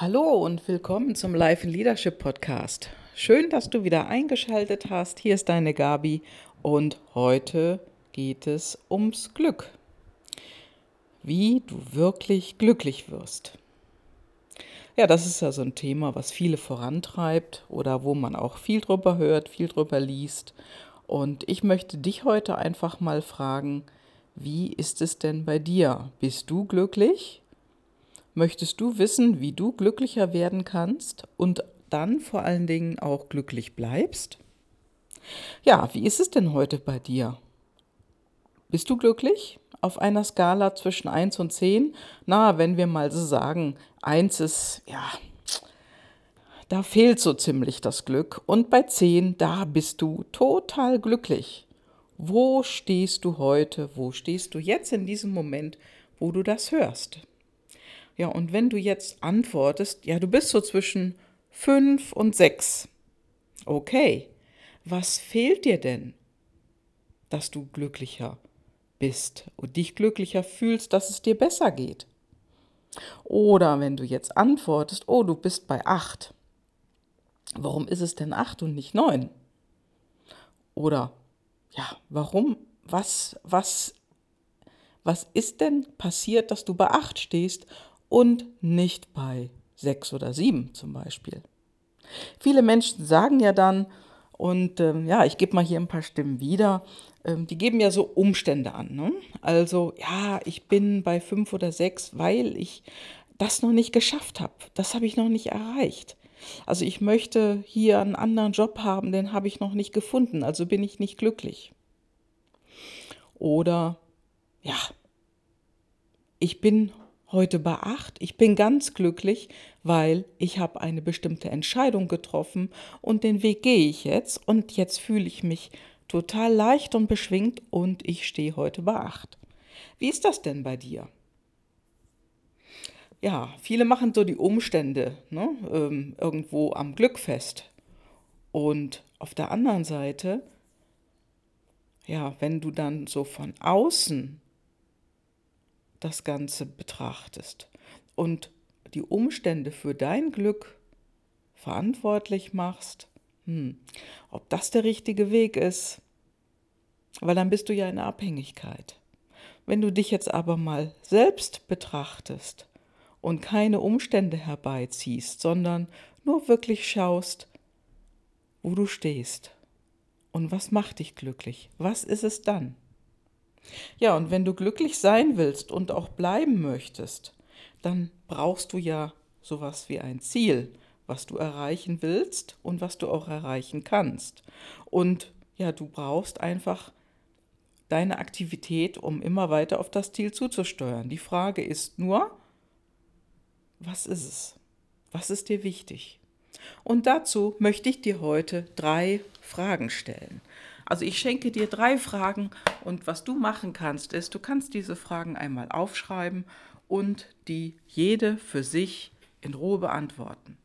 Hallo und willkommen zum Life in Leadership Podcast. Schön, dass du wieder eingeschaltet hast. Hier ist deine Gabi und heute geht es ums Glück. Wie du wirklich glücklich wirst. Ja, das ist ja so ein Thema, was viele vorantreibt oder wo man auch viel drüber hört, viel drüber liest. Und ich möchte dich heute einfach mal fragen, wie ist es denn bei dir? Bist du glücklich? Möchtest du wissen, wie du glücklicher werden kannst und dann vor allen Dingen auch glücklich bleibst? Ja, wie ist es denn heute bei dir? Bist du glücklich? Auf einer Skala zwischen 1 und 10? Na, wenn wir mal so sagen, 1 ist, ja, da fehlt so ziemlich das Glück. Und bei 10, da bist du total glücklich. Wo stehst du heute? Wo stehst du jetzt in diesem Moment, wo du das hörst? Ja, und wenn du jetzt antwortest, ja, du bist so zwischen fünf und sechs. Okay, was fehlt dir denn, dass du glücklicher bist und dich glücklicher fühlst, dass es dir besser geht? Oder wenn du jetzt antwortest, oh, du bist bei acht. Warum ist es denn acht und nicht neun? Oder ja, warum? Was, was, was ist denn passiert, dass du bei acht stehst und nicht bei sechs oder sieben zum Beispiel. Viele Menschen sagen ja dann, und ähm, ja, ich gebe mal hier ein paar Stimmen wieder, ähm, die geben ja so Umstände an. Ne? Also, ja, ich bin bei fünf oder sechs, weil ich das noch nicht geschafft habe. Das habe ich noch nicht erreicht. Also ich möchte hier einen anderen Job haben, den habe ich noch nicht gefunden, also bin ich nicht glücklich. Oder ja, ich bin heute bei acht. Ich bin ganz glücklich, weil ich habe eine bestimmte Entscheidung getroffen und den Weg gehe ich jetzt und jetzt fühle ich mich total leicht und beschwingt und ich stehe heute bei acht. Wie ist das denn bei dir? Ja, viele machen so die Umstände ne, ähm, irgendwo am Glück fest. Und auf der anderen Seite, ja, wenn du dann so von außen das Ganze betrachtest und die Umstände für dein Glück verantwortlich machst, hm, ob das der richtige Weg ist, weil dann bist du ja in Abhängigkeit. Wenn du dich jetzt aber mal selbst betrachtest und keine Umstände herbeiziehst, sondern nur wirklich schaust, wo du stehst und was macht dich glücklich, was ist es dann? Ja, und wenn du glücklich sein willst und auch bleiben möchtest, dann brauchst du ja sowas wie ein Ziel, was du erreichen willst und was du auch erreichen kannst. Und ja, du brauchst einfach deine Aktivität, um immer weiter auf das Ziel zuzusteuern. Die Frage ist nur, was ist es? Was ist dir wichtig? Und dazu möchte ich dir heute drei Fragen stellen. Also ich schenke dir drei Fragen und was du machen kannst, ist, du kannst diese Fragen einmal aufschreiben und die jede für sich in Ruhe beantworten.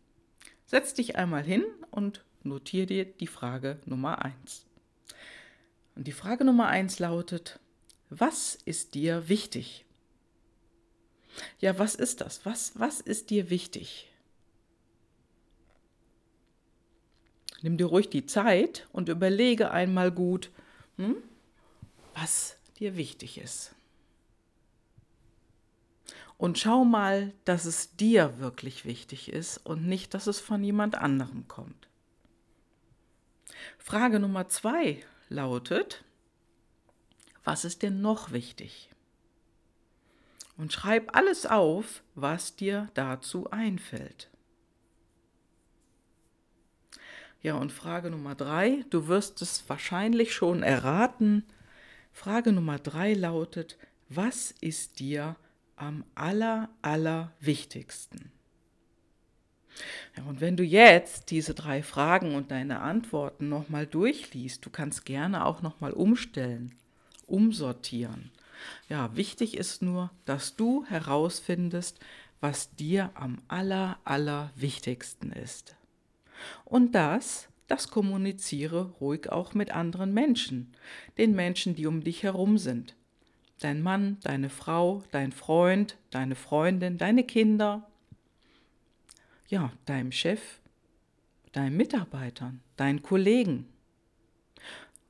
Setz dich einmal hin und notiere dir die Frage Nummer eins. Und die Frage Nummer eins lautet, was ist dir wichtig? Ja, was ist das? Was, was ist dir wichtig? Nimm dir ruhig die Zeit und überlege einmal gut, hm, was dir wichtig ist. Und schau mal, dass es dir wirklich wichtig ist und nicht, dass es von jemand anderem kommt. Frage Nummer zwei lautet, was ist dir noch wichtig? Und schreib alles auf, was dir dazu einfällt. Ja, und Frage Nummer drei, du wirst es wahrscheinlich schon erraten. Frage Nummer drei lautet, was ist dir am aller, aller wichtigsten? Ja, und wenn du jetzt diese drei Fragen und deine Antworten nochmal durchliest, du kannst gerne auch nochmal umstellen, umsortieren. Ja, wichtig ist nur, dass du herausfindest, was dir am aller, aller wichtigsten ist. Und das, das kommuniziere ruhig auch mit anderen Menschen, den Menschen, die um dich herum sind. Dein Mann, deine Frau, dein Freund, deine Freundin, deine Kinder. ja, deinem Chef, deinen Mitarbeitern, deinen Kollegen,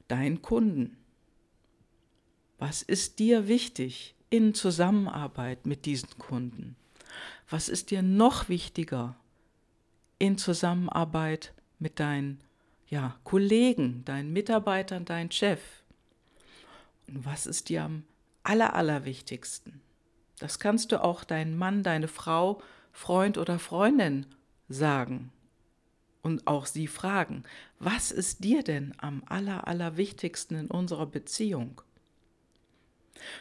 deinen Kunden. Was ist dir wichtig in Zusammenarbeit mit diesen Kunden? Was ist dir noch wichtiger in Zusammenarbeit mit deinen ja, Kollegen, deinen Mitarbeitern, deinem Chef? Und was ist dir am aller, allerwichtigsten? Das kannst du auch deinen Mann, deine Frau, Freund oder Freundin sagen und auch sie fragen, was ist dir denn am aller, allerwichtigsten in unserer Beziehung?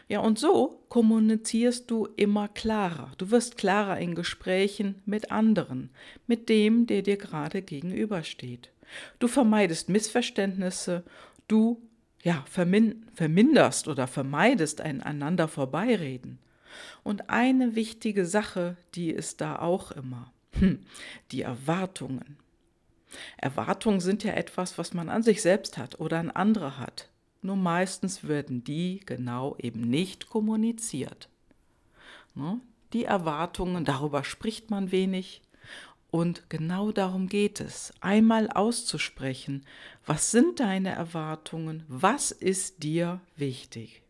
Ja, und so kommunizierst du immer klarer. Du wirst klarer in Gesprächen mit anderen, mit dem, der dir gerade gegenübersteht. Du vermeidest Missverständnisse, du ja, vermin verminderst oder vermeidest ein einander vorbeireden. Und eine wichtige Sache, die ist da auch immer, hm, die Erwartungen. Erwartungen sind ja etwas, was man an sich selbst hat oder an andere hat. Nur meistens werden die genau eben nicht kommuniziert. Ne? Die Erwartungen, darüber spricht man wenig. Und genau darum geht es, einmal auszusprechen, was sind deine Erwartungen, was ist dir wichtig.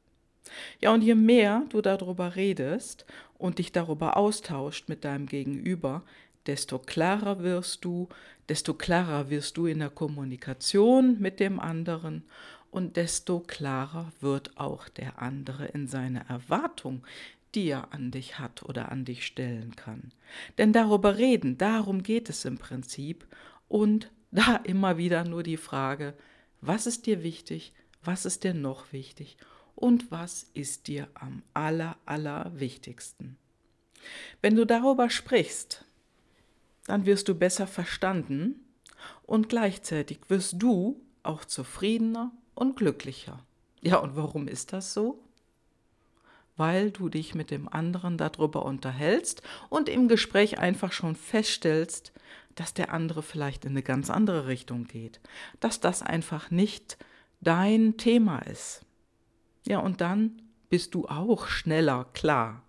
Ja, und je mehr du darüber redest und dich darüber austauscht mit deinem Gegenüber, desto klarer wirst du, desto klarer wirst du in der Kommunikation mit dem anderen und desto klarer wird auch der andere in seiner Erwartung, die er an dich hat oder an dich stellen kann. Denn darüber reden, darum geht es im Prinzip und da immer wieder nur die Frage, was ist dir wichtig, was ist dir noch wichtig und was ist dir am aller, aller wichtigsten. Wenn du darüber sprichst, dann wirst du besser verstanden und gleichzeitig wirst du auch zufriedener und glücklicher. Ja, und warum ist das so? Weil du dich mit dem anderen darüber unterhältst und im Gespräch einfach schon feststellst, dass der andere vielleicht in eine ganz andere Richtung geht, dass das einfach nicht dein Thema ist. Ja, und dann bist du auch schneller klar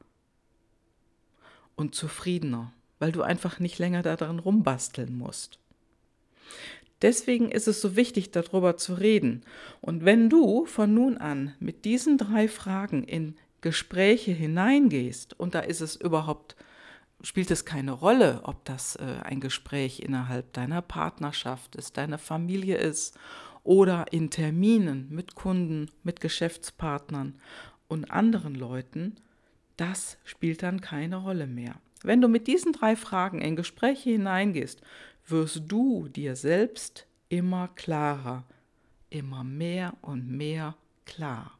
und zufriedener weil du einfach nicht länger daran rumbasteln musst. Deswegen ist es so wichtig, darüber zu reden. Und wenn du von nun an mit diesen drei Fragen in Gespräche hineingehst, und da ist es überhaupt, spielt es keine Rolle, ob das äh, ein Gespräch innerhalb deiner Partnerschaft ist, deiner Familie ist oder in Terminen mit Kunden, mit Geschäftspartnern und anderen Leuten, das spielt dann keine Rolle mehr. Wenn du mit diesen drei Fragen in Gespräche hineingehst, wirst du dir selbst immer klarer, immer mehr und mehr klar.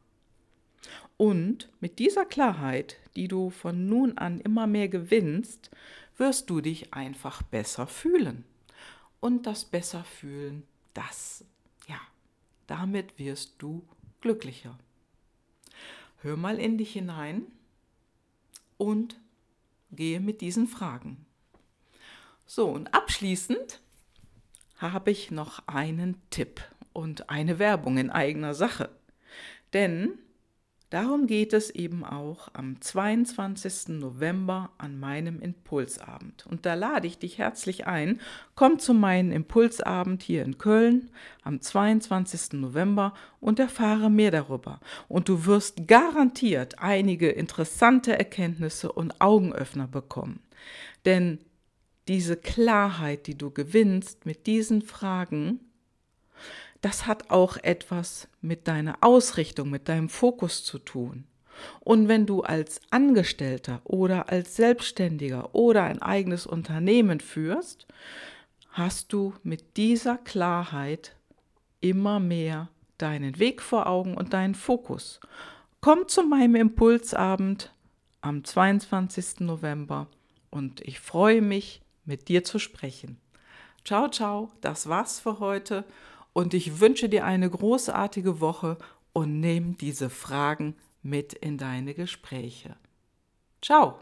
Und mit dieser Klarheit, die du von nun an immer mehr gewinnst, wirst du dich einfach besser fühlen. Und das besser fühlen, das, ja, damit wirst du glücklicher. Hör mal in dich hinein und gehe mit diesen Fragen. So, und abschließend habe ich noch einen Tipp und eine Werbung in eigener Sache. Denn Darum geht es eben auch am 22. November an meinem Impulsabend. Und da lade ich dich herzlich ein. Komm zu meinem Impulsabend hier in Köln am 22. November und erfahre mehr darüber. Und du wirst garantiert einige interessante Erkenntnisse und Augenöffner bekommen. Denn diese Klarheit, die du gewinnst mit diesen Fragen, das hat auch etwas mit deiner Ausrichtung, mit deinem Fokus zu tun. Und wenn du als Angestellter oder als Selbstständiger oder ein eigenes Unternehmen führst, hast du mit dieser Klarheit immer mehr deinen Weg vor Augen und deinen Fokus. Komm zu meinem Impulsabend am 22. November und ich freue mich, mit dir zu sprechen. Ciao, ciao, das war's für heute und ich wünsche dir eine großartige Woche und nimm diese Fragen mit in deine Gespräche. Ciao!